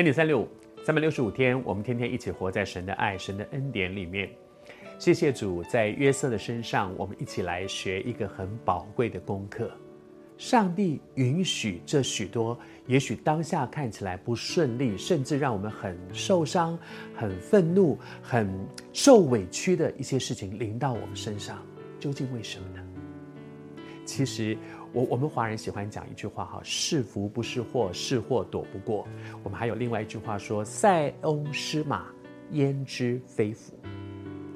Andy 三六五，三百六十五天，我们天天一起活在神的爱、神的恩典里面。谢谢主，在约瑟的身上，我们一起来学一个很宝贵的功课。上帝允许这许多，也许当下看起来不顺利，甚至让我们很受伤、很愤怒、很受委屈的一些事情临到我们身上，究竟为什么呢？其实，我我们华人喜欢讲一句话哈，是福不是祸，是祸躲不过。我们还有另外一句话说：“塞翁失马，焉知非福。”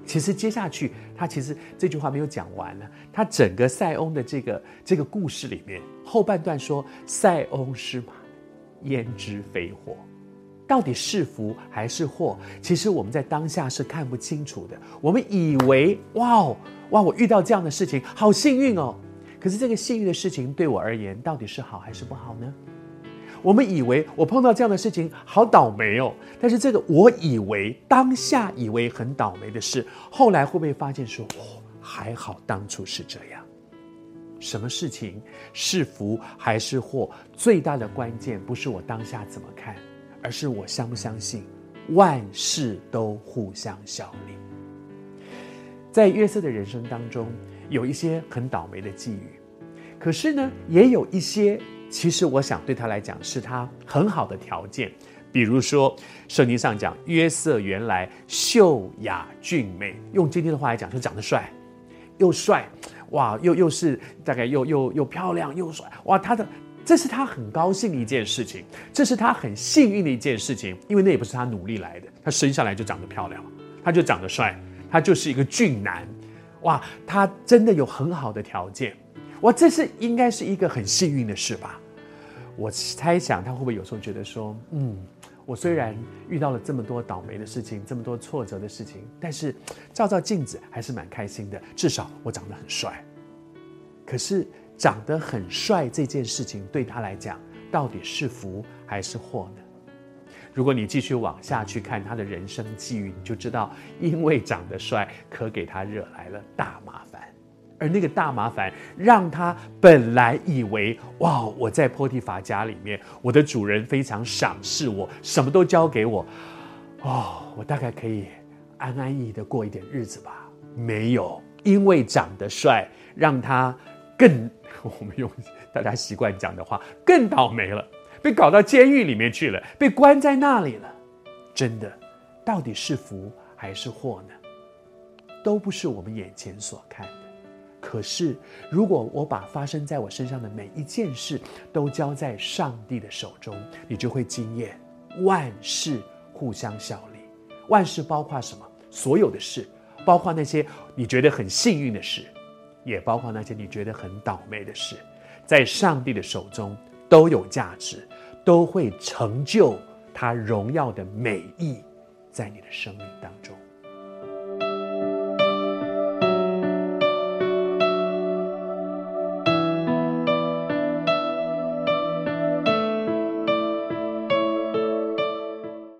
其实接下去，他其实这句话没有讲完呢。他整个塞翁的这个这个故事里面，后半段说：“塞翁失马，焉知非祸。”到底是福还是祸？其实我们在当下是看不清楚的。我们以为哇哦哇，我遇到这样的事情，好幸运哦。可是这个幸运的事情对我而言，到底是好还是不好呢？我们以为我碰到这样的事情好倒霉哦，但是这个我以为当下以为很倒霉的事，后来会不会发现说，哦，还好当初是这样？什么事情是福还是祸？最大的关键不是我当下怎么看，而是我相不相信万事都互相效力。在约瑟的人生当中，有一些很倒霉的际遇，可是呢，也有一些。其实我想对他来讲是他很好的条件，比如说圣经上讲约瑟原来秀雅俊美，用今天的话来讲就长得帅，又帅，哇，又又是大概又又又漂亮又帅，哇，他的这是他很高兴的一件事情，这是他很幸运的一件事情，因为那也不是他努力来的，他生下来就长得漂亮，他就长得帅，他就是一个俊男，哇，他真的有很好的条件。哇，这是应该是一个很幸运的事吧？我猜想他会不会有时候觉得说，嗯，我虽然遇到了这么多倒霉的事情，这么多挫折的事情，但是照照镜子还是蛮开心的，至少我长得很帅。可是长得很帅这件事情对他来讲，到底是福还是祸呢？如果你继续往下去看他的人生际遇，你就知道，因为长得帅，可给他惹来了大麻烦。而那个大麻烦，让他本来以为哇，我在波提法家里面，我的主人非常赏识我，什么都交给我，哦，我大概可以安安逸逸的过一点日子吧。没有，因为长得帅，让他更，我们用大家习惯讲的话，更倒霉了，被搞到监狱里面去了，被关在那里了。真的，到底是福还是祸呢？都不是我们眼前所看的。可是，如果我把发生在我身上的每一件事都交在上帝的手中，你就会惊艳，万事互相效力。万事包括什么？所有的事，包括那些你觉得很幸运的事，也包括那些你觉得很倒霉的事，在上帝的手中都有价值，都会成就他荣耀的美意，在你的生命当中。